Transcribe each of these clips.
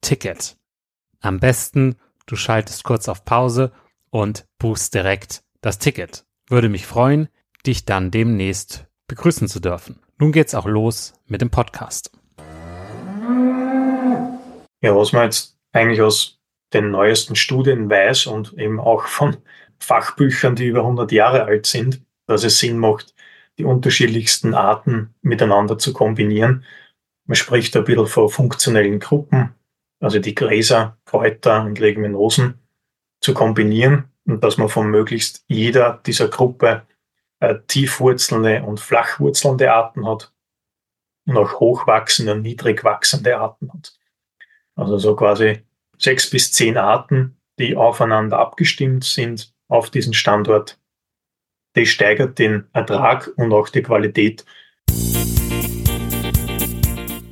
Ticket. Am besten, du schaltest kurz auf Pause und buchst direkt das Ticket. Würde mich freuen, dich dann demnächst begrüßen zu dürfen. Nun geht's auch los mit dem Podcast. Ja, was man jetzt eigentlich aus den neuesten Studien weiß und eben auch von Fachbüchern, die über 100 Jahre alt sind, dass es Sinn macht, die unterschiedlichsten Arten miteinander zu kombinieren. Man spricht ein bisschen von funktionellen Gruppen, also die Gräser, Kräuter und Leguminosen zu kombinieren und dass man von möglichst jeder dieser Gruppe äh, tiefwurzelnde und flachwurzelnde Arten hat und auch hochwachsende und niedrig wachsende Arten hat. Also so quasi sechs bis zehn Arten, die aufeinander abgestimmt sind auf diesen Standort. Das steigert den Ertrag und auch die Qualität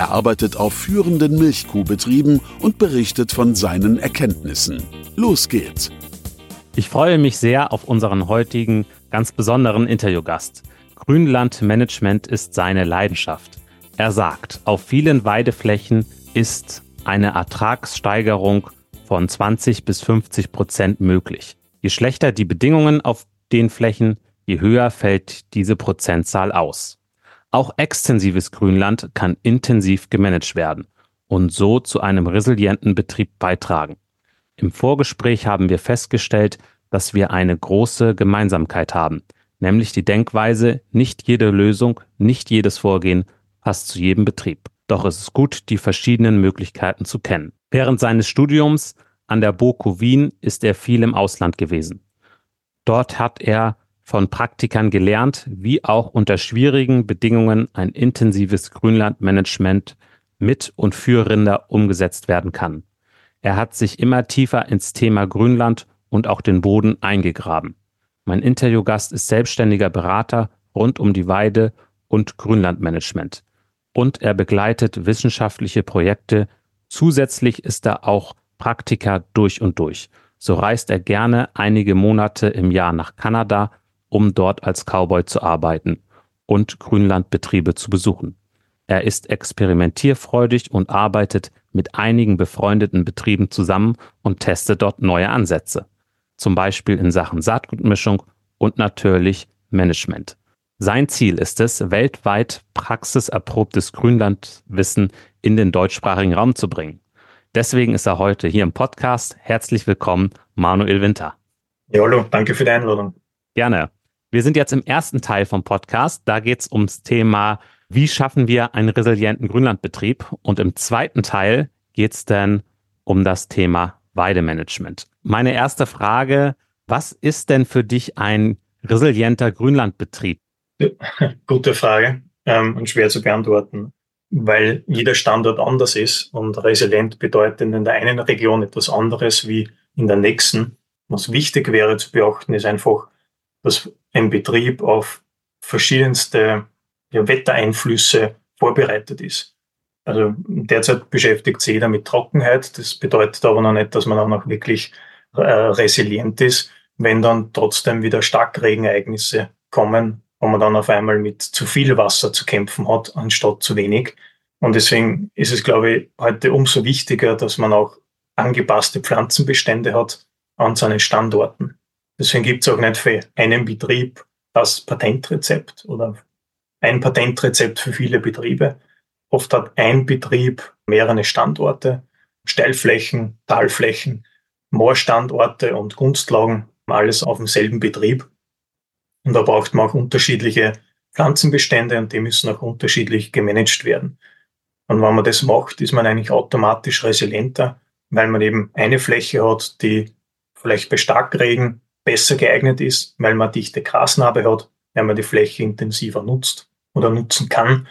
Er arbeitet auf führenden Milchkuhbetrieben und berichtet von seinen Erkenntnissen. Los geht's! Ich freue mich sehr auf unseren heutigen ganz besonderen Interviewgast. Grünlandmanagement ist seine Leidenschaft. Er sagt, auf vielen Weideflächen ist eine Ertragssteigerung von 20 bis 50 Prozent möglich. Je schlechter die Bedingungen auf den Flächen, je höher fällt diese Prozentzahl aus. Auch extensives Grünland kann intensiv gemanagt werden und so zu einem resilienten Betrieb beitragen. Im Vorgespräch haben wir festgestellt, dass wir eine große Gemeinsamkeit haben, nämlich die Denkweise, nicht jede Lösung, nicht jedes Vorgehen passt zu jedem Betrieb. Doch es ist gut, die verschiedenen Möglichkeiten zu kennen. Während seines Studiums an der BOKU Wien ist er viel im Ausland gewesen. Dort hat er von Praktikern gelernt, wie auch unter schwierigen Bedingungen ein intensives Grünlandmanagement mit und für Rinder umgesetzt werden kann. Er hat sich immer tiefer ins Thema Grünland und auch den Boden eingegraben. Mein Interviewgast ist selbstständiger Berater rund um die Weide und Grünlandmanagement. Und er begleitet wissenschaftliche Projekte. Zusätzlich ist er auch Praktiker durch und durch. So reist er gerne einige Monate im Jahr nach Kanada, um dort als Cowboy zu arbeiten und Grünlandbetriebe zu besuchen. Er ist experimentierfreudig und arbeitet mit einigen befreundeten Betrieben zusammen und testet dort neue Ansätze. Zum Beispiel in Sachen Saatgutmischung und natürlich Management. Sein Ziel ist es, weltweit praxiserprobtes Grünlandwissen in den deutschsprachigen Raum zu bringen. Deswegen ist er heute hier im Podcast. Herzlich willkommen, Manuel Winter. Ja, hallo, danke für die Einladung. Gerne. Wir sind jetzt im ersten Teil vom Podcast. Da geht es ums Thema, wie schaffen wir einen resilienten Grünlandbetrieb? Und im zweiten Teil geht es dann um das Thema Weidemanagement. Meine erste Frage, was ist denn für dich ein resilienter Grünlandbetrieb? Gute Frage ähm, und schwer zu beantworten weil jeder Standort anders ist und resilient bedeutet in der einen Region etwas anderes wie in der nächsten. Was wichtig wäre zu beachten, ist einfach, dass ein Betrieb auf verschiedenste ja, Wettereinflüsse vorbereitet ist. Also derzeit beschäftigt sich jeder mit Trockenheit. Das bedeutet aber noch nicht, dass man auch noch wirklich äh, resilient ist, wenn dann trotzdem wieder Starkregenereignisse kommen wo man dann auf einmal mit zu viel Wasser zu kämpfen hat, anstatt zu wenig. Und deswegen ist es, glaube ich, heute umso wichtiger, dass man auch angepasste Pflanzenbestände hat an seinen Standorten. Deswegen gibt es auch nicht für einen Betrieb das Patentrezept oder ein Patentrezept für viele Betriebe. Oft hat ein Betrieb mehrere Standorte, Steilflächen, Talflächen, Moorstandorte und Gunstlagen, alles auf demselben Betrieb. Und da braucht man auch unterschiedliche Pflanzenbestände und die müssen auch unterschiedlich gemanagt werden. Und wenn man das macht, ist man eigentlich automatisch resilienter, weil man eben eine Fläche hat, die vielleicht bei Starkregen besser geeignet ist, weil man dichte Grasnarbe hat, weil man die Fläche intensiver nutzt oder nutzen kann.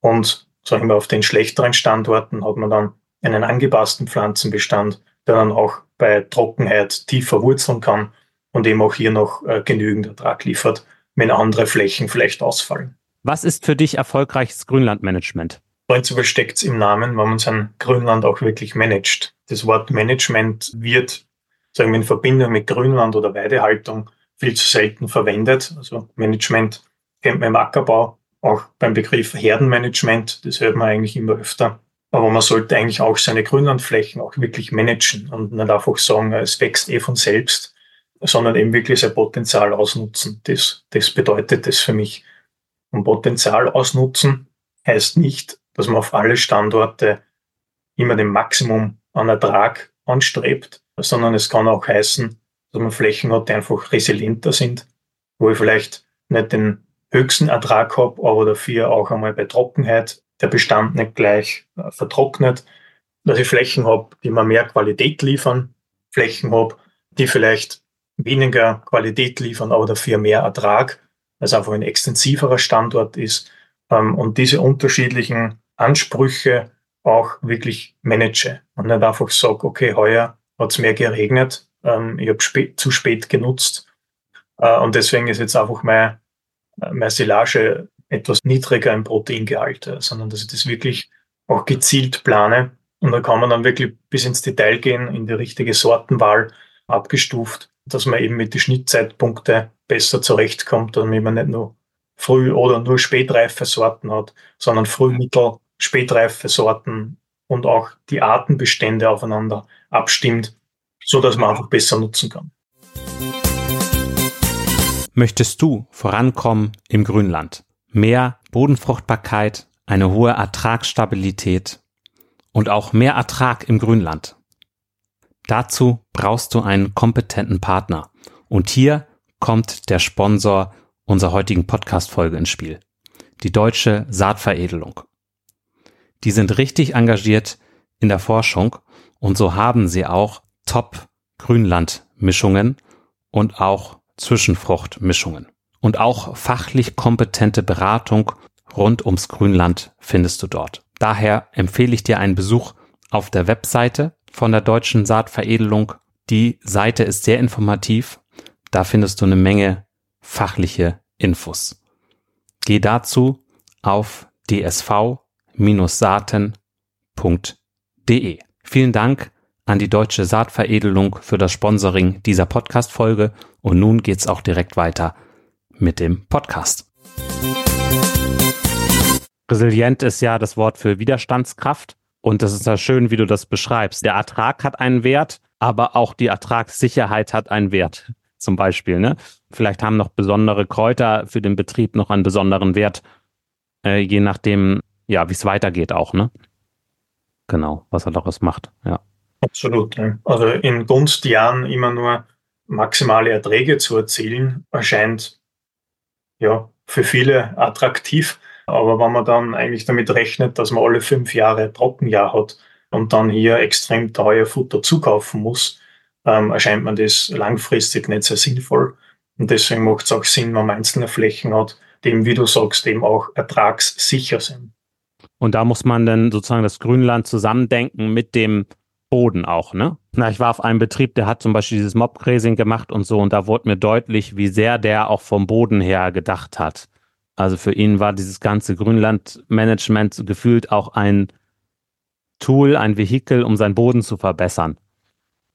Und sagen wir, auf den schlechteren Standorten hat man dann einen angepassten Pflanzenbestand, der dann auch bei Trockenheit tiefer wurzeln kann und eben auch hier noch äh, genügend Ertrag liefert, wenn andere Flächen vielleicht ausfallen. Was ist für dich erfolgreiches Grünlandmanagement? Prinzipiell steckt es im Namen, wenn man sein Grünland auch wirklich managt. Das Wort Management wird, sagen wir, in Verbindung mit Grünland oder Weidehaltung viel zu selten verwendet. Also Management kennt man im Ackerbau, auch beim Begriff Herdenmanagement, das hört man eigentlich immer öfter. Aber man sollte eigentlich auch seine Grünlandflächen auch wirklich managen und nicht einfach sagen, es wächst eh von selbst, sondern eben wirklich sein Potenzial ausnutzen. Das, das bedeutet das für mich. Und Potenzial ausnutzen heißt nicht, dass man auf alle Standorte immer den Maximum an Ertrag anstrebt, sondern es kann auch heißen, dass man Flächen hat, die einfach resilienter sind, wo ich vielleicht nicht den höchsten Ertrag habe, aber dafür auch einmal bei Trockenheit. Der Bestand nicht gleich äh, vertrocknet, dass ich Flächen habe, die mir mehr Qualität liefern, Flächen habe, die vielleicht weniger Qualität liefern, aber dafür mehr Ertrag, weil es einfach ein extensiverer Standort ist. Ähm, und diese unterschiedlichen Ansprüche auch wirklich manage. Und nicht einfach sage, okay, heuer hat es mehr geregnet, ähm, ich habe spät, zu spät genutzt. Äh, und deswegen ist jetzt einfach mein, meine Silage etwas niedriger im Proteingehalt, äh, sondern dass ich das wirklich auch gezielt plane. Und da kann man dann wirklich bis ins Detail gehen, in die richtige Sortenwahl abgestuft dass man eben mit den Schnittzeitpunkten besser zurechtkommt, damit man nicht nur früh- oder nur spätreife Sorten hat, sondern früh-, mittel-, spätreife Sorten und auch die Artenbestände aufeinander abstimmt, so dass man einfach besser nutzen kann. Möchtest du vorankommen im Grünland? Mehr Bodenfruchtbarkeit, eine hohe Ertragsstabilität und auch mehr Ertrag im Grünland. Dazu brauchst du einen kompetenten Partner. Und hier kommt der Sponsor unserer heutigen Podcast-Folge ins Spiel. Die Deutsche Saatveredelung. Die sind richtig engagiert in der Forschung und so haben sie auch Top-Grünland-Mischungen und auch Zwischenfruchtmischungen. Und auch fachlich kompetente Beratung rund ums Grünland findest du dort. Daher empfehle ich dir einen Besuch auf der Webseite von der deutschen Saatveredelung. Die Seite ist sehr informativ. Da findest du eine Menge fachliche Infos. Geh dazu auf dsv-saaten.de. Vielen Dank an die Deutsche Saatveredelung für das Sponsoring dieser Podcast-Folge und nun geht's auch direkt weiter mit dem Podcast. Resilient ist ja das Wort für Widerstandskraft und das ist ja schön, wie du das beschreibst. Der Ertrag hat einen Wert, aber auch die Ertragssicherheit hat einen Wert. Zum Beispiel, ne? Vielleicht haben noch besondere Kräuter für den Betrieb noch einen besonderen Wert, äh, je nachdem, ja, wie es weitergeht auch, ne? Genau, was er daraus macht, ja. Absolut. Also in Gunstjahren immer nur maximale Erträge zu erzielen, erscheint ja für viele attraktiv. Aber wenn man dann eigentlich damit rechnet, dass man alle fünf Jahre Trockenjahr hat und dann hier extrem teuer Futter zukaufen muss, ähm, erscheint man das langfristig nicht sehr sinnvoll. Und deswegen macht es auch Sinn, wenn man einzelne Flächen hat, die eben, wie du sagst, eben auch ertragssicher sind. Und da muss man dann sozusagen das Grünland zusammendenken mit dem Boden auch, ne? Na, ich war auf einem Betrieb, der hat zum Beispiel dieses Mobgrazing gemacht und so, und da wurde mir deutlich, wie sehr der auch vom Boden her gedacht hat. Also für ihn war dieses ganze Grünlandmanagement gefühlt auch ein Tool, ein Vehikel, um seinen Boden zu verbessern.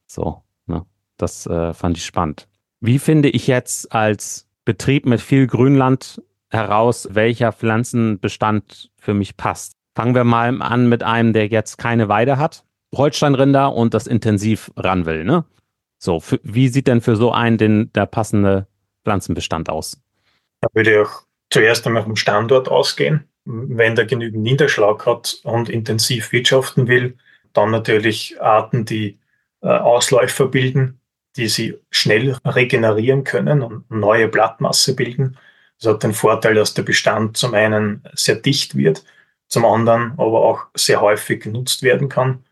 So, ne? Das äh, fand ich spannend. Wie finde ich jetzt als Betrieb mit viel Grünland heraus, welcher Pflanzenbestand für mich passt? Fangen wir mal an mit einem, der jetzt keine Weide hat Holsteinrinder und das intensiv ran will. Ne? So, für, wie sieht denn für so einen den, der passende Pflanzenbestand aus? Da würde ich auch zuerst einmal vom Standort ausgehen. Wenn der genügend Niederschlag hat und intensiv wirtschaften will, dann natürlich Arten, die äh, Ausläufer bilden, die sie schnell regenerieren können und neue Blattmasse bilden. Das hat den Vorteil, dass der Bestand zum einen sehr dicht wird, zum anderen aber auch sehr häufig genutzt werden kann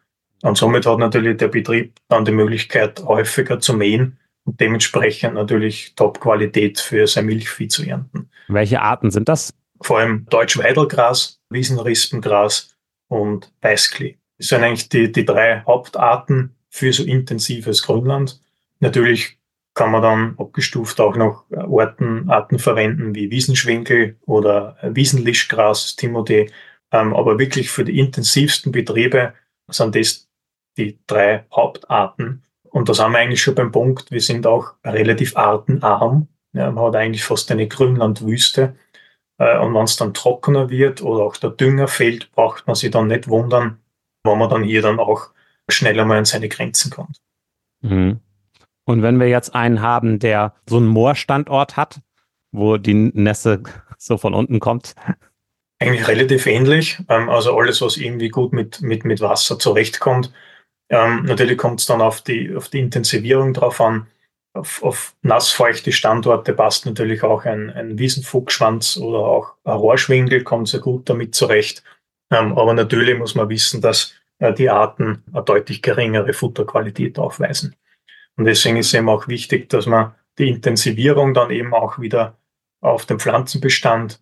und somit hat natürlich der Betrieb dann die Möglichkeit, häufiger zu mähen und dementsprechend natürlich Top-Qualität für sein Milchvieh zu ernten. Welche Arten sind das? Vor allem Deutsch-Weidelgras, Wiesenrispengras und Weißklee. Das sind eigentlich die, die drei Hauptarten für so intensives Grünland. Natürlich kann man dann abgestuft auch noch Arten, Arten verwenden wie Wiesenschwinkel oder Wiesenlischgras, Timothée. Ähm, aber wirklich für die intensivsten Betriebe sind das die drei Hauptarten. Und da sind wir eigentlich schon beim Punkt, wir sind auch relativ artenarm. Ja, man hat eigentlich fast eine Grünlandwüste. Äh, und wenn es dann trockener wird oder auch der Dünger fehlt, braucht man sich dann nicht wundern, wenn man dann hier dann auch schneller mal an seine Grenzen kommt. Mhm. Und wenn wir jetzt einen haben, der so einen Moorstandort hat, wo die Nässe so von unten kommt? Eigentlich relativ ähnlich. Ähm, also alles, was irgendwie gut mit, mit, mit Wasser zurechtkommt, ähm, natürlich kommt es dann auf die, auf die Intensivierung drauf an. Auf, auf nassfeuchte Standorte passt natürlich auch ein, ein Wiesenfuchsschwanz oder auch ein Rohrschwingel, kommt sehr gut damit zurecht. Ähm, aber natürlich muss man wissen, dass äh, die Arten eine deutlich geringere Futterqualität aufweisen. Und deswegen ist eben auch wichtig, dass man die Intensivierung dann eben auch wieder auf den Pflanzenbestand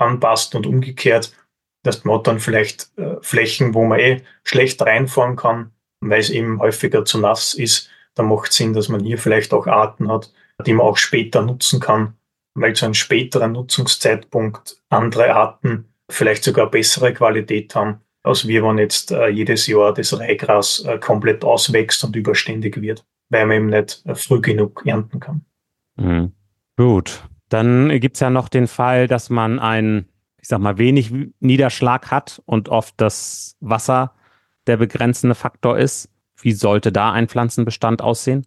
anpasst und umgekehrt, dass man dann vielleicht äh, Flächen, wo man eh schlecht reinfahren kann, weil es eben häufiger zu nass ist, dann macht Sinn, dass man hier vielleicht auch Arten hat, die man auch später nutzen kann, weil zu einem späteren Nutzungszeitpunkt andere Arten vielleicht sogar bessere Qualität haben, als wir, wenn jetzt äh, jedes Jahr das Reihgras äh, komplett auswächst und überständig wird, weil man eben nicht äh, früh genug ernten kann. Mhm. Gut. Dann gibt es ja noch den Fall, dass man einen, ich sag mal, wenig Niederschlag hat und oft das Wasser der begrenzende Faktor ist. Wie sollte da ein Pflanzenbestand aussehen?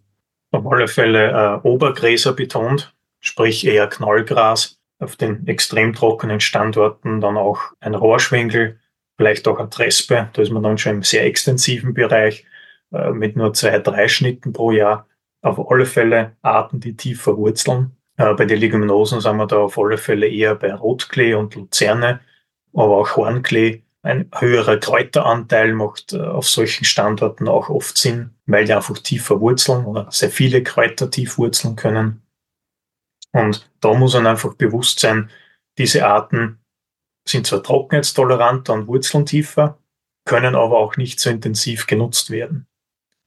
Auf alle Fälle äh, Obergräser betont, sprich eher Knallgras. Auf den extrem trockenen Standorten dann auch ein Rohrschwinkel, vielleicht auch ein Trespe. Da ist man dann schon im sehr extensiven Bereich äh, mit nur zwei, drei Schnitten pro Jahr. Auf alle Fälle Arten, die tief verwurzeln. Äh, bei den Leguminosen sind wir da auf alle Fälle eher bei Rotklee und Luzerne, aber auch Hornklee ein höherer Kräuteranteil macht äh, auf solchen Standorten auch oft Sinn, weil die einfach tief verwurzeln oder sehr viele Kräuter tief wurzeln können. Und da muss man einfach bewusst sein, diese Arten sind zwar trockenheitstoleranter und wurzeln tiefer, können aber auch nicht so intensiv genutzt werden.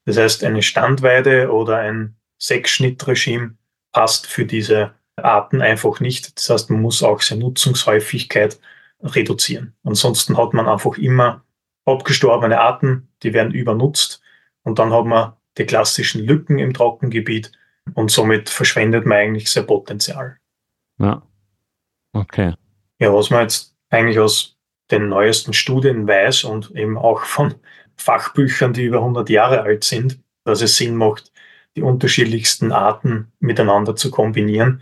Das heißt, eine Standweide oder ein Sechsschnittregime passt für diese Arten einfach nicht. Das heißt, man muss auch seine Nutzungshäufigkeit reduzieren. Ansonsten hat man einfach immer abgestorbene Arten, die werden übernutzt und dann hat man die klassischen Lücken im Trockengebiet und somit verschwendet man eigentlich sein Potenzial. Ja. Okay. Ja, was man jetzt eigentlich aus den neuesten Studien weiß und eben auch von Fachbüchern, die über 100 Jahre alt sind, dass es Sinn macht, die unterschiedlichsten Arten miteinander zu kombinieren.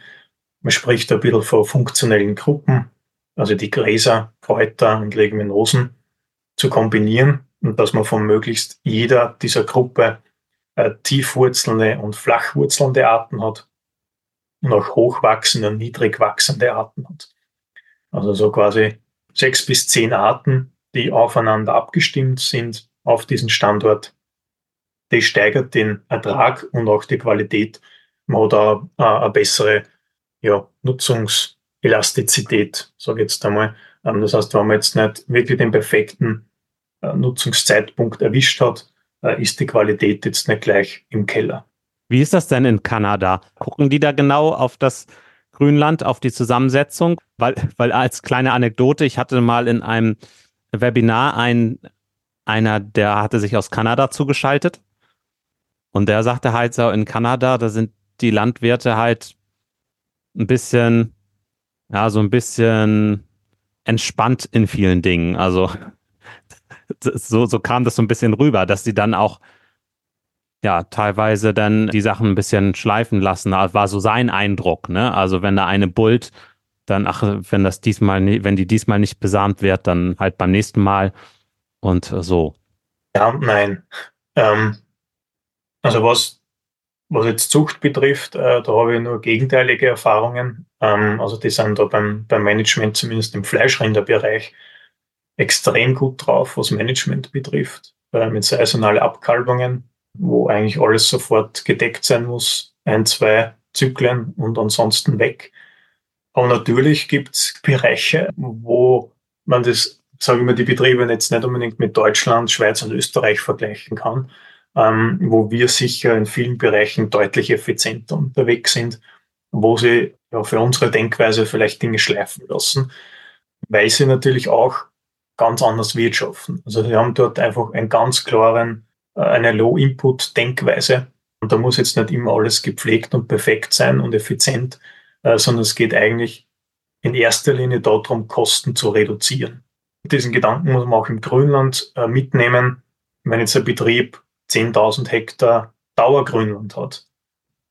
Man spricht ein bisschen von funktionellen Gruppen, also die Gräser, Kräuter und Leguminosen zu kombinieren und dass man von möglichst jeder dieser Gruppe äh, tiefwurzelnde und flachwurzelnde Arten hat und auch hochwachsende und niedrig wachsende Arten hat. Also so quasi sechs bis zehn Arten, die aufeinander abgestimmt sind auf diesen Standort. Das steigert den Ertrag und auch die Qualität. Man hat auch äh, eine bessere ja, Nutzungselastizität, sage ich jetzt einmal. Ähm, das heißt, wenn man jetzt nicht wirklich den perfekten äh, Nutzungszeitpunkt erwischt hat, äh, ist die Qualität jetzt nicht gleich im Keller. Wie ist das denn in Kanada? Gucken die da genau auf das Grünland, auf die Zusammensetzung? Weil, weil als kleine Anekdote, ich hatte mal in einem Webinar einen, einer, der hatte sich aus Kanada zugeschaltet und der sagte halt so, in Kanada, da sind die Landwirte halt ein bisschen, ja, so ein bisschen entspannt in vielen Dingen. Also so, so kam das so ein bisschen rüber, dass sie dann auch ja, teilweise dann die Sachen ein bisschen schleifen lassen. Das war so sein Eindruck, ne? Also wenn da eine bullt, dann, ach, wenn das diesmal, wenn die diesmal nicht besamt wird, dann halt beim nächsten Mal und so. Ja, nein. Ähm, also was, was jetzt Zucht betrifft, äh, da habe ich nur gegenteilige Erfahrungen. Ähm, also die sind da beim, beim Management, zumindest im Fleischrinderbereich, extrem gut drauf, was Management betrifft. Äh, mit saisonalen Abkalbungen, wo eigentlich alles sofort gedeckt sein muss. Ein, zwei Zyklen und ansonsten weg. Aber natürlich gibt es Bereiche, wo man das, sage ich mal, die Betriebe jetzt nicht unbedingt mit Deutschland, Schweiz und Österreich vergleichen kann, ähm, wo wir sicher in vielen Bereichen deutlich effizienter unterwegs sind, wo sie ja, für unsere Denkweise vielleicht Dinge schleifen lassen, weil sie natürlich auch ganz anders wirtschaften. Also wir haben dort einfach einen ganz klaren, äh, eine Low-Input-Denkweise. Und da muss jetzt nicht immer alles gepflegt und perfekt sein und effizient, äh, sondern es geht eigentlich in erster Linie darum, Kosten zu reduzieren. Diesen Gedanken muss man auch im Grünland äh, mitnehmen. Wenn jetzt ein Betrieb 10.000 Hektar Dauergrünland hat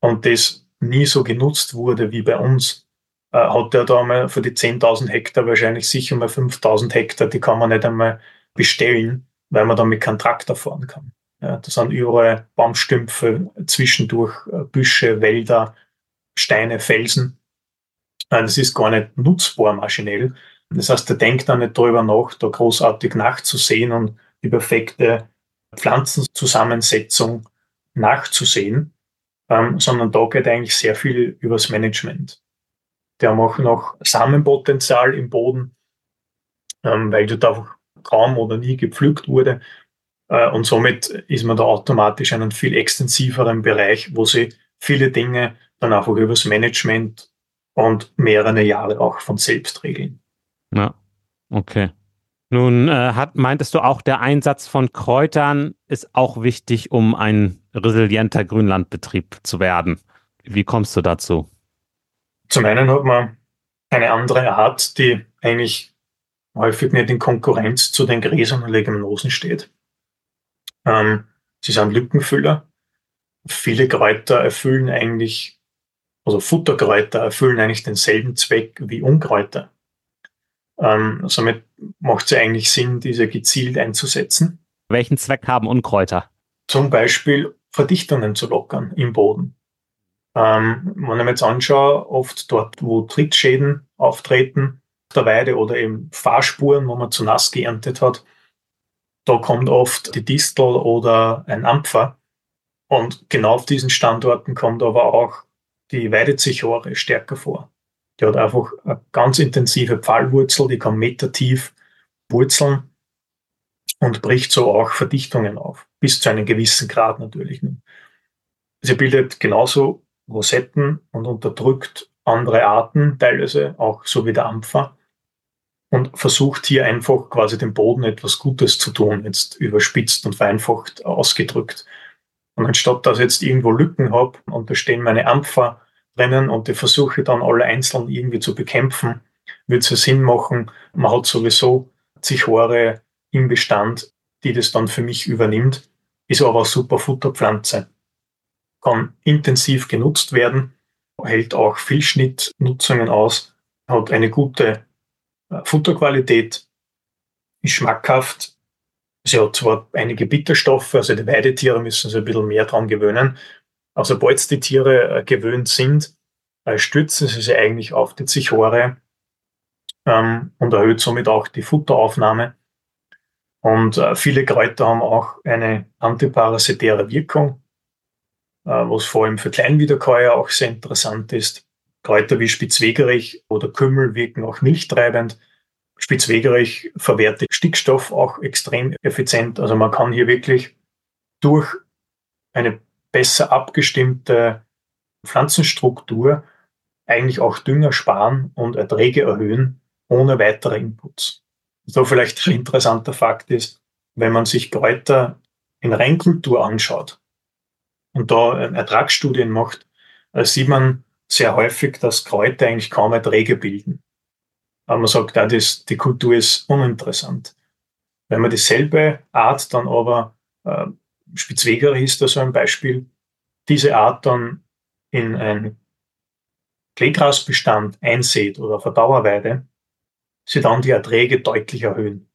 und das nie so genutzt wurde wie bei uns, äh, hat er da einmal für die 10.000 Hektar wahrscheinlich sicher mal 5.000 Hektar, die kann man nicht einmal bestellen, weil man damit keinen Traktor fahren kann. Ja, da sind überall Baumstümpfe, zwischendurch äh, Büsche, Wälder, Steine, Felsen. Das ist gar nicht nutzbar maschinell. Das heißt, er denkt da nicht darüber nach, da großartig nachzusehen und die perfekte Pflanzenzusammensetzung nachzusehen, ähm, sondern da geht eigentlich sehr viel übers Management. Die haben auch noch Samenpotenzial im Boden, ähm, weil dort einfach kaum oder nie gepflügt wurde. Äh, und somit ist man da automatisch in einem viel extensiveren Bereich, wo sie viele Dinge dann einfach übers Management und mehrere Jahre auch von selbst regeln. Ja, okay. Nun äh, hat, meintest du auch, der Einsatz von Kräutern ist auch wichtig, um ein resilienter Grünlandbetrieb zu werden. Wie kommst du dazu? Zum einen hat man eine andere Art, die eigentlich häufig nicht in Konkurrenz zu den Gräsern und Leguminosen steht. Ähm, sie sind Lückenfüller. Viele Kräuter erfüllen eigentlich, also Futterkräuter erfüllen eigentlich denselben Zweck wie Unkräuter. Ähm, somit macht es eigentlich Sinn, diese gezielt einzusetzen. Welchen Zweck haben Unkräuter? Zum Beispiel Verdichtungen zu lockern im Boden. Ähm, wenn ich mir jetzt anschaue, oft dort, wo Trittschäden auftreten auf der Weide oder eben Fahrspuren, wo man zu nass geerntet hat, da kommt oft die Distel oder ein Ampfer. Und genau auf diesen Standorten kommt aber auch die Weidezichore stärker vor. Die hat einfach eine ganz intensive Pfahlwurzel, die kann metertief wurzeln und bricht so auch Verdichtungen auf, bis zu einem gewissen Grad natürlich. Sie bildet genauso Rosetten und unterdrückt andere Arten, teilweise auch so wie der Ampfer und versucht hier einfach quasi dem Boden etwas Gutes zu tun, jetzt überspitzt und vereinfacht ausgedrückt. Und anstatt dass ich jetzt irgendwo Lücken habe und da stehen meine Ampfer drinnen und die versuche dann alle einzeln irgendwie zu bekämpfen, würde es ja Sinn machen, man hat sowieso Zichore im Bestand, die das dann für mich übernimmt, ist aber eine super Futterpflanze. Kann intensiv genutzt werden, hält auch Vielschnittnutzungen aus, hat eine gute äh, Futterqualität, ist schmackhaft. Sie hat zwar einige Bitterstoffe, also die Weidetiere müssen sich ein bisschen mehr dran gewöhnen. Aber sobald die Tiere äh, gewöhnt sind, äh, stützen sie sich eigentlich auf die Zichore ähm, und erhöht somit auch die Futteraufnahme. Und äh, viele Kräuter haben auch eine antiparasitäre Wirkung, äh, was vor allem für Kleinwiederkäuer auch sehr interessant ist. Kräuter wie Spitzwegerich oder Kümmel wirken auch milchtreibend. Spitzwegerich verwertet Stickstoff auch extrem effizient. Also man kann hier wirklich durch eine besser abgestimmte Pflanzenstruktur eigentlich auch Dünger sparen und Erträge erhöhen ohne weitere Inputs. So vielleicht ein interessanter Fakt ist, wenn man sich Kräuter in Reinkultur anschaut und da Ertragsstudien macht, sieht man sehr häufig, dass Kräuter eigentlich kaum Erträge bilden. Aber man sagt, ja, das, die Kultur ist uninteressant. Wenn man dieselbe Art dann aber, äh, Spitzweger ist da so ein Beispiel, diese Art dann in ein Kleegrasbestand einsät oder auf eine Dauerweide, sie dann die Erträge deutlich erhöhen.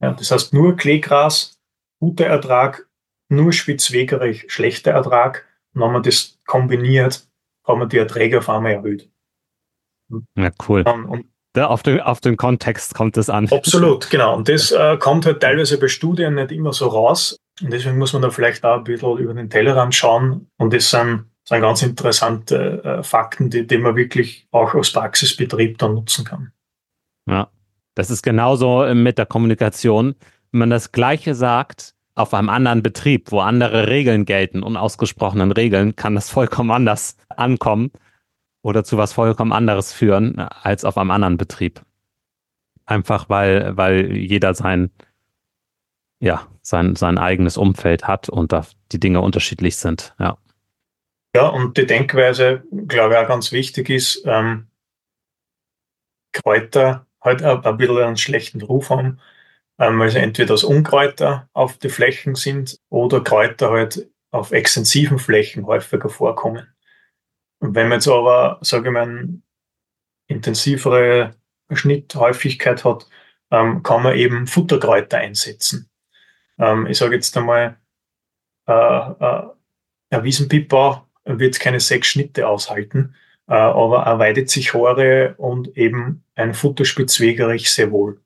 Ja, das heißt, nur Kleegras, guter Ertrag, nur Spitzwegerich, schlechter Ertrag. Und wenn man das kombiniert, haben wir die Erträge auf einmal erhöht. Ja, cool. Und da auf, den, auf den Kontext kommt es an. Absolut, genau. Und das äh, kommt halt teilweise bei Studien nicht immer so raus. Und deswegen muss man da vielleicht auch ein bisschen über den Tellerrand schauen. Und das sind, sind ganz interessante äh, Fakten, die, die man wirklich auch aus Praxisbetrieb dann nutzen kann. Ja, das ist genauso mit der Kommunikation. Wenn man das Gleiche sagt auf einem anderen Betrieb, wo andere Regeln gelten, unausgesprochenen Regeln, kann das vollkommen anders ankommen oder zu was vollkommen anderes führen als auf einem anderen Betrieb. Einfach weil, weil jeder sein, ja, sein, sein eigenes Umfeld hat und da die Dinge unterschiedlich sind, ja. Ja, und die Denkweise, glaube ich, auch ganz wichtig ist, ähm, Kräuter halt ein bisschen einen schlechten Ruf haben, ähm, weil sie entweder als Unkräuter auf die Flächen sind oder Kräuter halt auf extensiven Flächen häufiger vorkommen. Und wenn man jetzt aber, sage ich mal, intensivere Schnitthäufigkeit hat, ähm, kann man eben Futterkräuter einsetzen. Ähm, ich sage jetzt einmal, äh, äh, ein Wiesenpippau wird keine sechs Schnitte aushalten, äh, aber er weidet sich Hore und eben ein Futterspitzwegerich sehr wohl.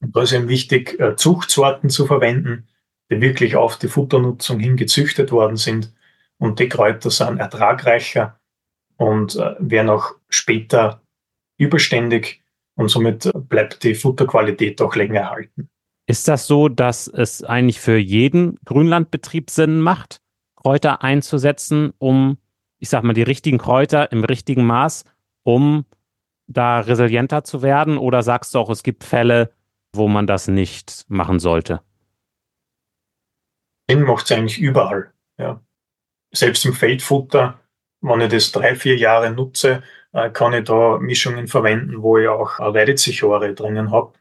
Und da ist eben wichtig, äh, Zuchtsorten zu verwenden, die wirklich auf die Futternutzung hin gezüchtet worden sind. Und die Kräuter sind ertragreicher und äh, werden auch später überständig und somit bleibt die Futterqualität auch länger erhalten. Ist das so, dass es eigentlich für jeden Grünlandbetrieb Sinn macht, Kräuter einzusetzen, um ich sag mal, die richtigen Kräuter im richtigen Maß, um da resilienter zu werden? Oder sagst du auch, es gibt Fälle, wo man das nicht machen sollte? Sinn macht es eigentlich überall. Ja. Selbst im Feldfutter, wenn ich das drei, vier Jahre nutze, äh, kann ich da Mischungen verwenden, wo ich auch Weidezichore drinnen habe,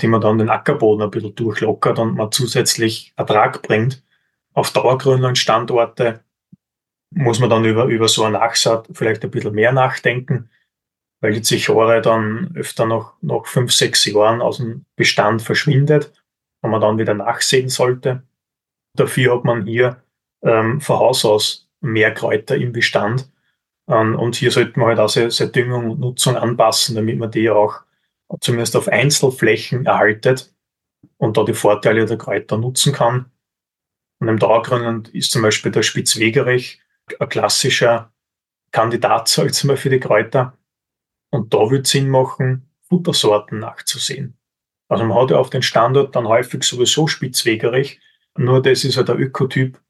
die man dann den Ackerboden ein bisschen durchlockert und man zusätzlich Ertrag bringt. Auf dauergrünen Standorte muss man dann über, über so eine Nachsaat vielleicht ein bisschen mehr nachdenken, weil die Zichore dann öfter noch, noch fünf, sechs Jahren aus dem Bestand verschwindet und man dann wieder nachsehen sollte. Dafür hat man hier ähm, von Haus aus mehr Kräuter im Bestand. Ähm, und hier sollte man halt auch seine, seine Düngung und Nutzung anpassen, damit man die auch zumindest auf Einzelflächen erhaltet und da die Vorteile der Kräuter nutzen kann. Und im Dauergründen ist zum Beispiel der Spitzwegerich ein klassischer Kandidat, sag ich mal, für die Kräuter. Und da wird Sinn machen, Futtersorten nachzusehen. Also man hat ja auf den Standort dann häufig sowieso spitzwegerig, nur das ist ja halt der Ökotyp,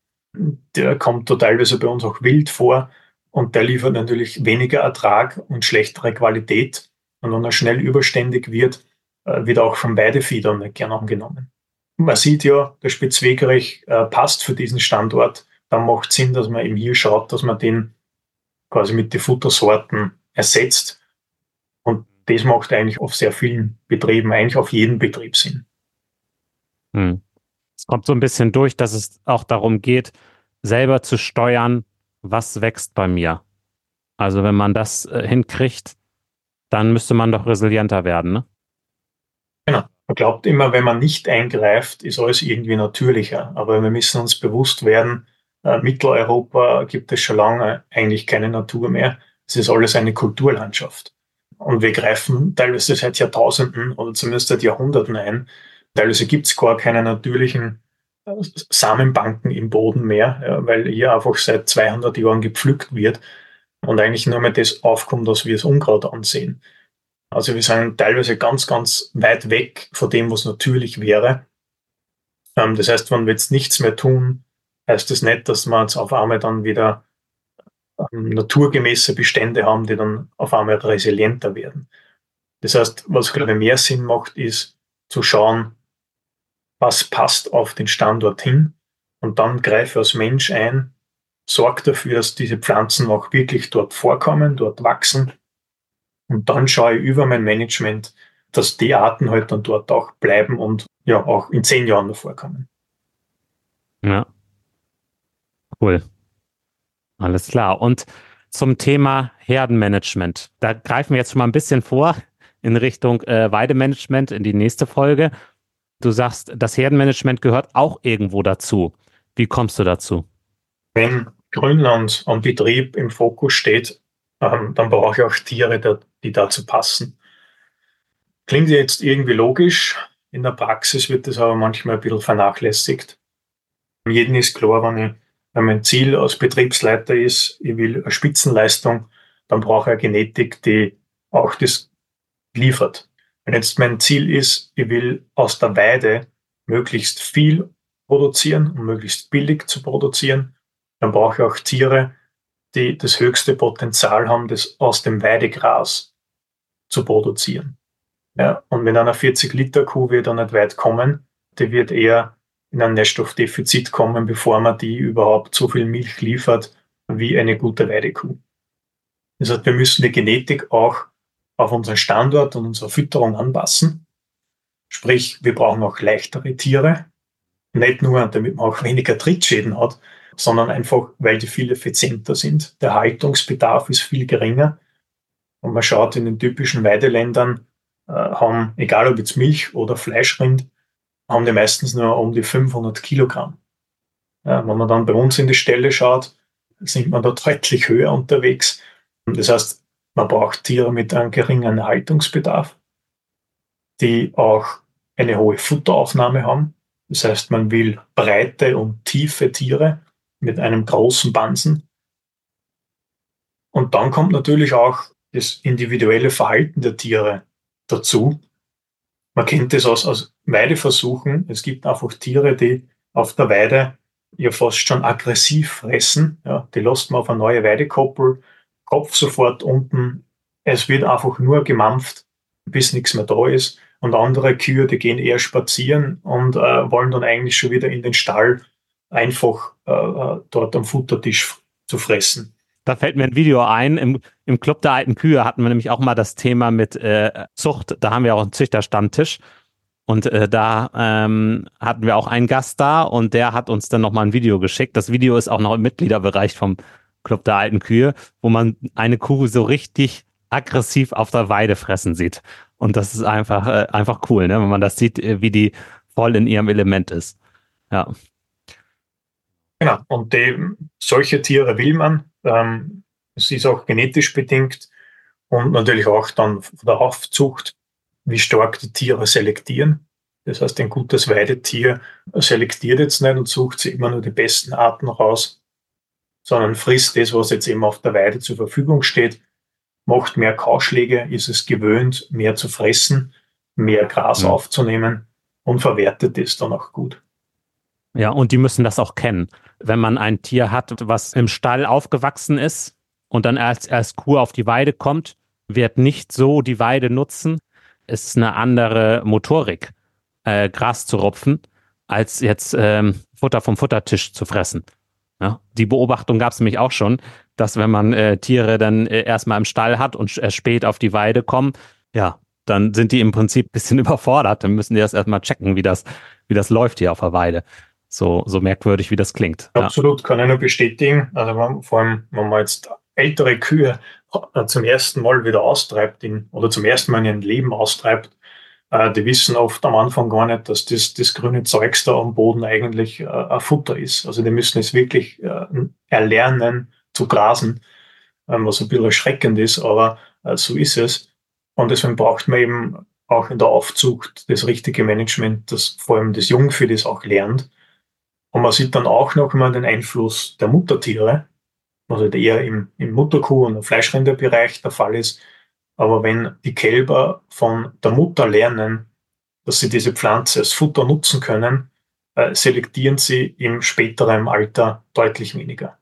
der kommt da teilweise bei uns auch wild vor. und der liefert natürlich weniger Ertrag und schlechtere Qualität. Und wenn er schnell überständig wird, äh, wird auch vom Weidevieh dann nicht gern angenommen. Man sieht ja, der Spitzwegerich äh, passt für diesen Standort. Dann macht Sinn, dass man eben hier schaut, dass man den quasi mit den Futtersorten ersetzt. Und das macht eigentlich auf sehr vielen Betrieben, eigentlich auf jeden Betrieb Sinn. Hm. Es kommt so ein bisschen durch, dass es auch darum geht, selber zu steuern, was wächst bei mir. Also wenn man das äh, hinkriegt, dann müsste man doch resilienter werden, ne? Genau. Man glaubt immer, wenn man nicht eingreift, ist alles irgendwie natürlicher. Aber wir müssen uns bewusst werden, äh, Mitteleuropa gibt es schon lange eigentlich keine Natur mehr. Es ist alles eine Kulturlandschaft. Und wir greifen teilweise seit Jahrtausenden oder zumindest seit Jahrhunderten ein. Teilweise gibt es gar keine natürlichen äh, Samenbanken im Boden mehr, ja, weil hier einfach seit 200 Jahren gepflückt wird und eigentlich nur mehr das aufkommt, dass wir es Unkraut ansehen. Also wir sind teilweise ganz, ganz weit weg von dem, was natürlich wäre. Ähm, das heißt, wenn wir jetzt nichts mehr tun, heißt das nicht, dass wir jetzt auf einmal dann wieder ähm, naturgemäße Bestände haben, die dann auf einmal resilienter werden. Das heißt, was glaube ich mehr Sinn macht, ist zu schauen, was passt auf den Standort hin und dann greife als Mensch ein, sorge dafür, dass diese Pflanzen auch wirklich dort vorkommen, dort wachsen und dann schaue ich über mein Management, dass die Arten halt dann dort auch bleiben und ja auch in zehn Jahren noch vorkommen. Ja. Cool. Alles klar. Und zum Thema Herdenmanagement. Da greifen wir jetzt schon mal ein bisschen vor in Richtung äh, Weidemanagement in die nächste Folge. Du sagst, das Herdenmanagement gehört auch irgendwo dazu. Wie kommst du dazu? Wenn Grünland am Betrieb im Fokus steht, ähm, dann brauche ich auch Tiere, die dazu passen. Klingt jetzt irgendwie logisch, in der Praxis wird das aber manchmal ein bisschen vernachlässigt. Jedem ist klar, wenn, ich, wenn mein Ziel als Betriebsleiter ist, ich will eine Spitzenleistung, dann brauche ich eine Genetik, die auch das liefert. Wenn jetzt mein Ziel ist, ich will aus der Weide möglichst viel produzieren und möglichst billig zu produzieren, dann brauche ich auch Tiere, die das höchste Potenzial haben, das aus dem Weidegras zu produzieren. Ja, und mit einer 40-Liter-Kuh wird er nicht weit kommen. Die wird eher in ein Nährstoffdefizit kommen, bevor man die überhaupt so viel Milch liefert wie eine gute Weidekuh. Das heißt, wir müssen die Genetik auch auf unseren Standort und unsere Fütterung anpassen. Sprich, wir brauchen auch leichtere Tiere. Nicht nur, damit man auch weniger Trittschäden hat, sondern einfach, weil die viel effizienter sind. Der Haltungsbedarf ist viel geringer. Und man schaut in den typischen Weideländern, äh, haben, egal ob jetzt Milch oder Fleischrind, haben die meistens nur um die 500 Kilogramm. Ja, wenn man dann bei uns in die Stelle schaut, sind wir da deutlich höher unterwegs. Das heißt, man braucht Tiere mit einem geringen Haltungsbedarf, die auch eine hohe Futteraufnahme haben. Das heißt, man will breite und tiefe Tiere mit einem großen Bansen. Und dann kommt natürlich auch das individuelle Verhalten der Tiere dazu. Man kennt das aus, aus Weideversuchen. Es gibt einfach Tiere, die auf der Weide ja fast schon aggressiv fressen. Ja, die lässt man auf eine neue Weidekoppel Kopf sofort unten. Es wird einfach nur gemampft, bis nichts mehr da ist. Und andere Kühe, die gehen eher spazieren und äh, wollen dann eigentlich schon wieder in den Stall einfach äh, äh dort am Futtertisch zu fressen. Da fällt mir ein Video ein. Im, Im Club der alten Kühe hatten wir nämlich auch mal das Thema mit äh, Zucht. Da haben wir auch einen Züchterstammtisch. Und äh, da ähm, hatten wir auch einen Gast da und der hat uns dann nochmal ein Video geschickt. Das Video ist auch noch im Mitgliederbereich vom Club der alten Kühe, wo man eine Kuh so richtig aggressiv auf der Weide fressen sieht. Und das ist einfach, äh, einfach cool, ne? wenn man das sieht, äh, wie die voll in ihrem Element ist. Ja. Genau, und die, solche Tiere will man. Ähm, es ist auch genetisch bedingt und natürlich auch dann von der Aufzucht, wie stark die Tiere selektieren. Das heißt, ein gutes Weidetier selektiert jetzt nicht und sucht sich immer nur die besten Arten raus, sondern frisst das, was jetzt eben auf der Weide zur Verfügung steht, macht mehr Kauschläge, ist es gewöhnt, mehr zu fressen, mehr Gras mhm. aufzunehmen und verwertet es dann auch gut. Ja, und die müssen das auch kennen. Wenn man ein Tier hat, was im Stall aufgewachsen ist und dann als, als Kuh auf die Weide kommt, wird nicht so die Weide nutzen. Es ist eine andere Motorik, äh, Gras zu rupfen, als jetzt ähm, Futter vom Futtertisch zu fressen. Ja, die Beobachtung gab es nämlich auch schon, dass wenn man äh, Tiere dann äh, erstmal im Stall hat und äh, spät auf die Weide kommen, ja, dann sind die im Prinzip ein bisschen überfordert. Dann müssen die das erstmal checken, wie das, wie das läuft hier auf der Weide. So, so merkwürdig, wie das klingt. Absolut, ja. kann ich nur bestätigen. Also vor allem, wenn man jetzt ältere Kühe äh, zum ersten Mal wieder austreibt in, oder zum ersten Mal in ihrem Leben austreibt, äh, die wissen oft am Anfang gar nicht, dass das, das grüne Zeugs da am Boden eigentlich äh, ein Futter ist. Also die müssen es wirklich äh, erlernen zu grasen, ähm, was ein bisschen erschreckend ist, aber äh, so ist es. Und deswegen braucht man eben auch in der Aufzucht das richtige Management, das vor allem das Jungvieh das auch lernt. Und man sieht dann auch noch mal den Einfluss der Muttertiere, also eher im, im Mutterkuh- und Fleischrinderbereich der Fall ist. Aber wenn die Kälber von der Mutter lernen, dass sie diese Pflanze als Futter nutzen können, äh, selektieren sie im späteren Alter deutlich weniger.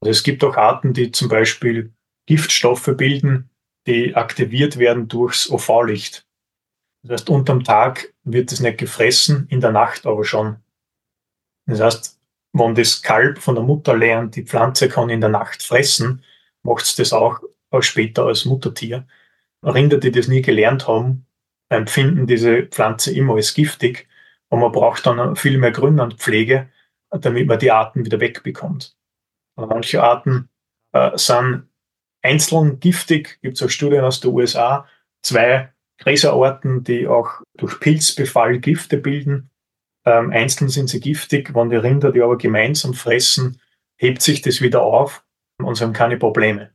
Also es gibt auch Arten, die zum Beispiel Giftstoffe bilden, die aktiviert werden durchs OV-Licht. Das heißt, unterm Tag wird es nicht gefressen, in der Nacht aber schon. Das heißt, wenn das Kalb von der Mutter lernt, die Pflanze kann in der Nacht fressen, macht es das auch, später als Muttertier. Rinder, die das nie gelernt haben, empfinden diese Pflanze immer als giftig und man braucht dann viel mehr Grünlandpflege, damit man die Arten wieder wegbekommt. Manche Arten äh, sind einzeln giftig. Gibt es auch Studien aus den USA. Zwei Gräserarten, die auch durch Pilzbefall Gifte bilden. Ähm, einzeln sind sie giftig. Wenn die Rinder die aber gemeinsam fressen, hebt sich das wieder auf und sie haben keine Probleme.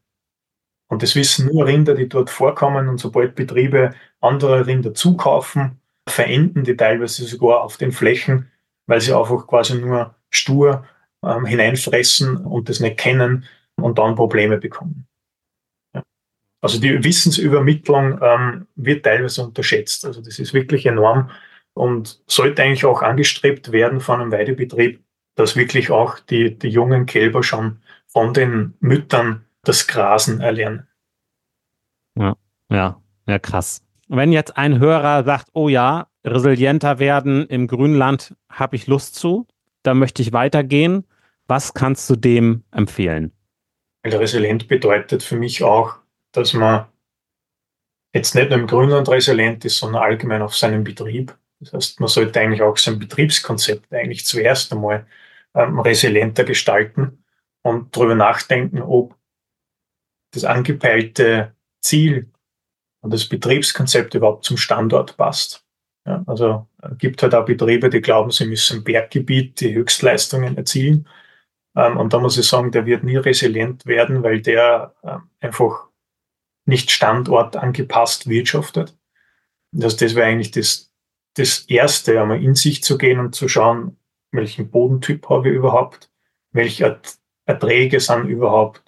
Und das wissen nur Rinder, die dort vorkommen. Und sobald Betriebe andere Rinder zukaufen, verenden die teilweise sogar auf den Flächen, weil sie einfach quasi nur stur ähm, hineinfressen und das nicht kennen und dann Probleme bekommen. Also die Wissensübermittlung ähm, wird teilweise unterschätzt. Also das ist wirklich enorm und sollte eigentlich auch angestrebt werden von einem Weidebetrieb, dass wirklich auch die, die jungen Kälber schon von den Müttern das Grasen erlernen. Ja, ja, ja, krass. Wenn jetzt ein Hörer sagt, oh ja, resilienter werden im Grünland habe ich Lust zu, da möchte ich weitergehen, was kannst du dem empfehlen? Resilient bedeutet für mich auch, dass man jetzt nicht nur im Grünland resilient ist, sondern allgemein auf seinem Betrieb. Das heißt, man sollte eigentlich auch sein Betriebskonzept eigentlich zuerst einmal ähm, resilienter gestalten und darüber nachdenken, ob das angepeilte Ziel und das Betriebskonzept überhaupt zum Standort passt. Ja, also es gibt halt auch Betriebe, die glauben, sie müssen im Berggebiet die Höchstleistungen erzielen. Ähm, und da muss ich sagen, der wird nie resilient werden, weil der ähm, einfach nicht standortangepasst wirtschaftet. Das, das wäre eigentlich das, das Erste, einmal in sich zu gehen und zu schauen, welchen Bodentyp habe ich überhaupt, welche Erträge sind überhaupt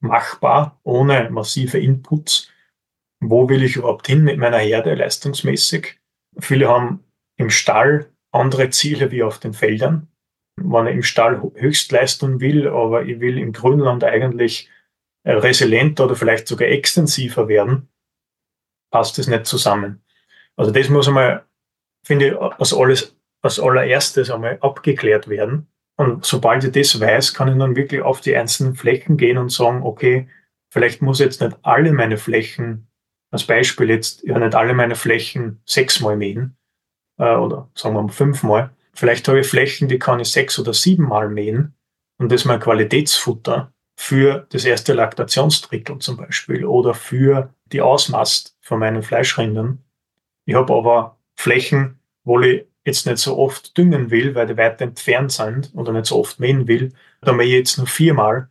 machbar ohne massive Inputs, wo will ich überhaupt hin mit meiner Herde leistungsmäßig. Viele haben im Stall andere Ziele wie auf den Feldern. Wenn ich im Stall Höchstleistung will, aber ich will im Grünland eigentlich resilienter oder vielleicht sogar extensiver werden, passt das nicht zusammen. Also das muss einmal, finde ich, als, alles, als allererstes einmal abgeklärt werden. Und sobald ich das weiß, kann ich dann wirklich auf die einzelnen Flächen gehen und sagen, okay, vielleicht muss jetzt nicht alle meine Flächen, als Beispiel jetzt, ja nicht alle meine Flächen sechsmal mähen, äh, oder sagen wir mal fünfmal. Vielleicht habe ich Flächen, die kann ich sechs oder siebenmal mähen und das ist mein Qualitätsfutter für das erste Laktationsdrittel zum Beispiel oder für die Ausmast von meinen Fleischrindern. Ich habe aber Flächen, wo ich jetzt nicht so oft düngen will, weil die weit entfernt sind oder nicht so oft mähen will. Da mähe ich jetzt nur viermal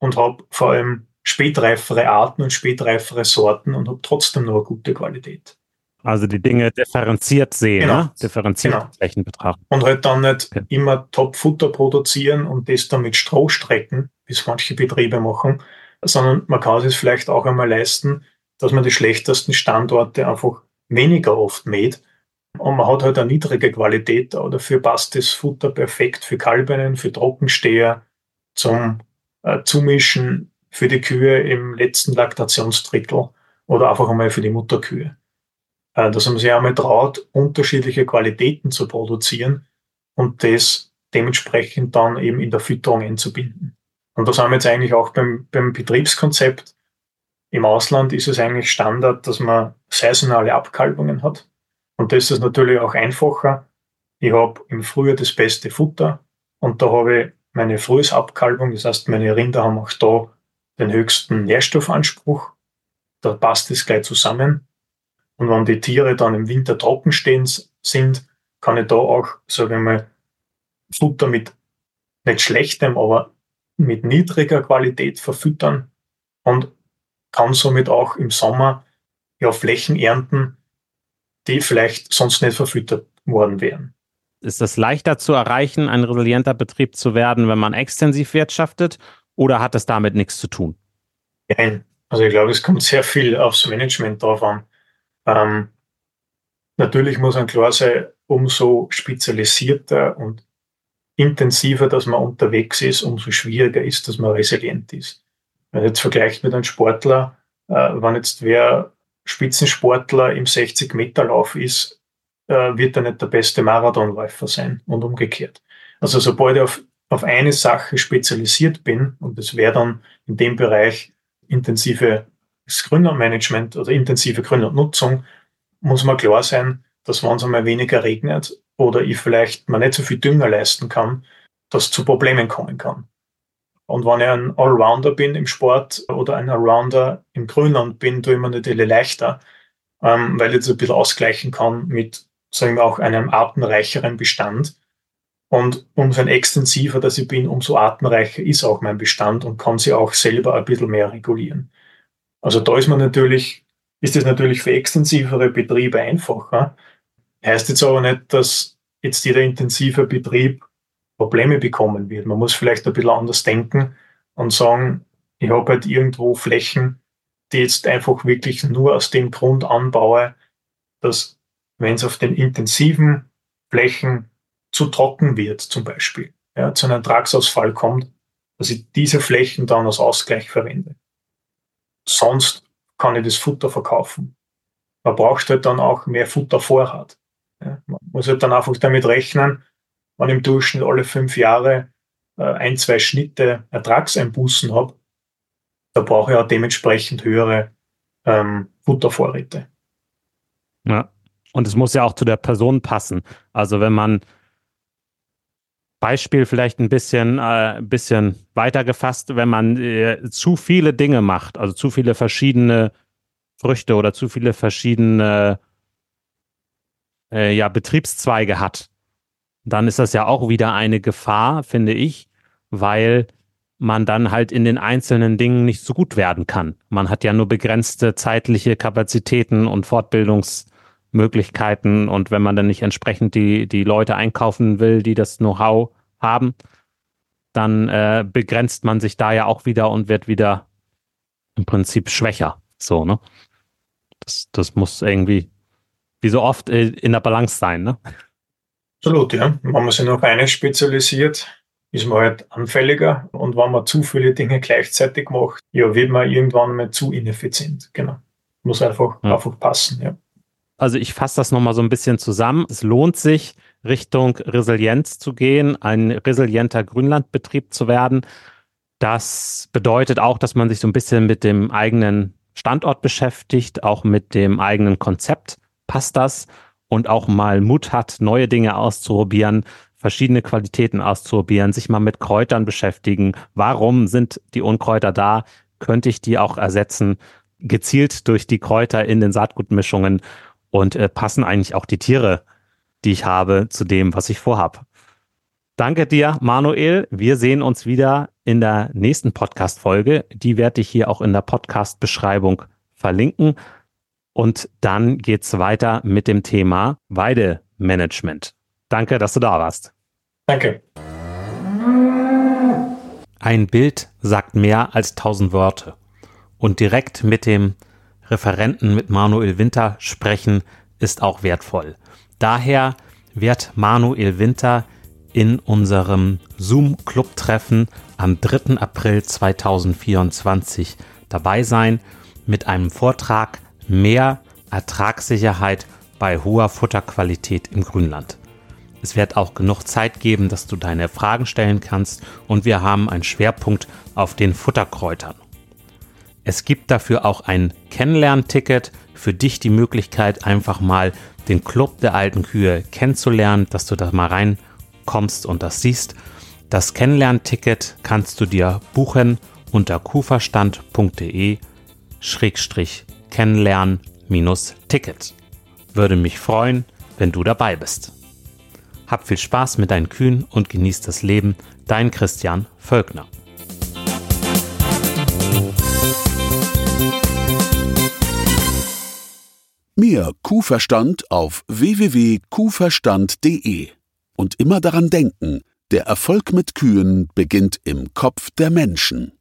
und habe vor allem spätreifere Arten und spätreifere Sorten und habe trotzdem noch eine gute Qualität. Also die Dinge differenziert sehen, genau. ne? differenziert genau. Flächen betrachten. Und halt dann nicht okay. immer Top-Futter produzieren und das dann mit Stroh strecken, wie es manche Betriebe machen, sondern man kann es vielleicht auch einmal leisten, dass man die schlechtesten Standorte einfach weniger oft mäht und man hat halt eine niedrige Qualität, aber dafür passt das Futter perfekt für Kalbinnen, für Trockensteher, zum äh, Zumischen für die Kühe im letzten Laktationsdrittel oder einfach einmal für die Mutterkühe. Äh, dass man sich einmal traut, unterschiedliche Qualitäten zu produzieren und das dementsprechend dann eben in der Fütterung einzubinden. Und das haben wir jetzt eigentlich auch beim, beim Betriebskonzept. Im Ausland ist es eigentlich Standard, dass man saisonale Abkalbungen hat. Und das ist natürlich auch einfacher. Ich habe im Frühjahr das beste Futter und da habe ich meine Frühjahrsabkalbung. Das heißt, meine Rinder haben auch da den höchsten Nährstoffanspruch. Da passt es gleich zusammen. Und wenn die Tiere dann im Winter trocken stehen sind, kann ich da auch, sagen wir mal, Futter mit nicht schlechtem, aber mit niedriger Qualität verfüttern und kann somit auch im Sommer ja Flächen ernten, die vielleicht sonst nicht verfüttert worden wären. Ist es leichter zu erreichen, ein resilienter Betrieb zu werden, wenn man extensiv wirtschaftet oder hat es damit nichts zu tun? Nein, also ich glaube, es kommt sehr viel aufs Management drauf an. Ähm, natürlich muss man klar sein, umso spezialisierter und intensiver, dass man unterwegs ist, umso schwieriger ist, dass man resilient ist. Wenn man jetzt vergleicht mit einem Sportler, äh, wenn jetzt wer Spitzensportler im 60-Meter-Lauf ist, äh, wird er nicht der beste Marathonläufer sein und umgekehrt. Also sobald ich auf, auf eine Sache spezialisiert bin, und das wäre dann in dem Bereich intensive Gründermanagement oder intensive Gründernutzung, muss man klar sein, dass wenn es einmal weniger regnet oder ich vielleicht mal nicht so viel Dünger leisten kann, dass zu Problemen kommen kann. Und wenn ich ein Allrounder bin im Sport oder ein Allrounder im Grünland bin, tue ich mir natürlich leichter, ähm, weil ich das ein bisschen ausgleichen kann mit, sagen wir auch, einem artenreicheren Bestand. Und umso extensiver dass ich bin, umso artenreicher ist auch mein Bestand und kann sie auch selber ein bisschen mehr regulieren. Also da ist man natürlich, ist es natürlich für extensivere Betriebe einfacher. Heißt jetzt aber nicht, dass jetzt jeder intensive Betrieb Probleme bekommen wird. Man muss vielleicht ein bisschen anders denken und sagen, ich habe halt irgendwo Flächen, die jetzt einfach wirklich nur aus dem Grund anbaue, dass wenn es auf den intensiven Flächen zu trocken wird, zum Beispiel, ja, zu einem Ertragsausfall kommt, dass ich diese Flächen dann als Ausgleich verwende sonst kann ich das Futter verkaufen. Man braucht halt dann auch mehr Futtervorrat. Ja, man muss halt dann einfach damit rechnen, ich im Durchschnitt alle fünf Jahre äh, ein, zwei Schnitte Ertragseinbußen habe, da brauche ich auch dementsprechend höhere ähm, Futtervorräte. Ja, und es muss ja auch zu der Person passen. Also wenn man Beispiel vielleicht ein bisschen, äh, bisschen weiter gefasst, wenn man äh, zu viele Dinge macht, also zu viele verschiedene Früchte oder zu viele verschiedene äh, ja, Betriebszweige hat, dann ist das ja auch wieder eine Gefahr, finde ich, weil man dann halt in den einzelnen Dingen nicht so gut werden kann. Man hat ja nur begrenzte zeitliche Kapazitäten und Fortbildungs- Möglichkeiten und wenn man dann nicht entsprechend die, die Leute einkaufen will, die das Know-how haben, dann äh, begrenzt man sich da ja auch wieder und wird wieder im Prinzip schwächer. So, ne? Das, das muss irgendwie, wie so oft, äh, in der Balance sein, ne? Absolut, ja. Wenn man sich noch eine spezialisiert, ist man halt anfälliger und wenn man zu viele Dinge gleichzeitig macht, ja, wird man irgendwann mal zu ineffizient. Genau. Muss einfach, ja. einfach passen, ja. Also ich fasse das nochmal so ein bisschen zusammen. Es lohnt sich, Richtung Resilienz zu gehen, ein resilienter Grünlandbetrieb zu werden. Das bedeutet auch, dass man sich so ein bisschen mit dem eigenen Standort beschäftigt, auch mit dem eigenen Konzept. Passt das? Und auch mal Mut hat, neue Dinge auszuprobieren, verschiedene Qualitäten auszuprobieren, sich mal mit Kräutern beschäftigen. Warum sind die Unkräuter da? Könnte ich die auch ersetzen? Gezielt durch die Kräuter in den Saatgutmischungen und äh, passen eigentlich auch die Tiere, die ich habe, zu dem, was ich vorhab. Danke dir, Manuel. Wir sehen uns wieder in der nächsten Podcast-Folge. Die werde ich hier auch in der Podcast-Beschreibung verlinken. Und dann geht's weiter mit dem Thema Weidemanagement. Danke, dass du da warst. Danke. Ein Bild sagt mehr als tausend Worte. Und direkt mit dem Referenten mit Manuel Winter sprechen, ist auch wertvoll. Daher wird Manuel Winter in unserem Zoom-Club-Treffen am 3. April 2024 dabei sein mit einem Vortrag Mehr Ertragssicherheit bei hoher Futterqualität im Grünland. Es wird auch genug Zeit geben, dass du deine Fragen stellen kannst und wir haben einen Schwerpunkt auf den Futterkräutern. Es gibt dafür auch ein Kennenlernticket, für dich die Möglichkeit, einfach mal den Club der alten Kühe kennenzulernen, dass du da mal reinkommst und das siehst. Das Kennenlernticket kannst du dir buchen unter kuverstand.de Schrägstrich kennenlernen minus Ticket. Würde mich freuen, wenn du dabei bist. Hab viel Spaß mit deinen Kühen und genieß das Leben. Dein Christian Völkner. Mehr Kuhverstand auf www.kuhverstand.de. Und immer daran denken, der Erfolg mit Kühen beginnt im Kopf der Menschen.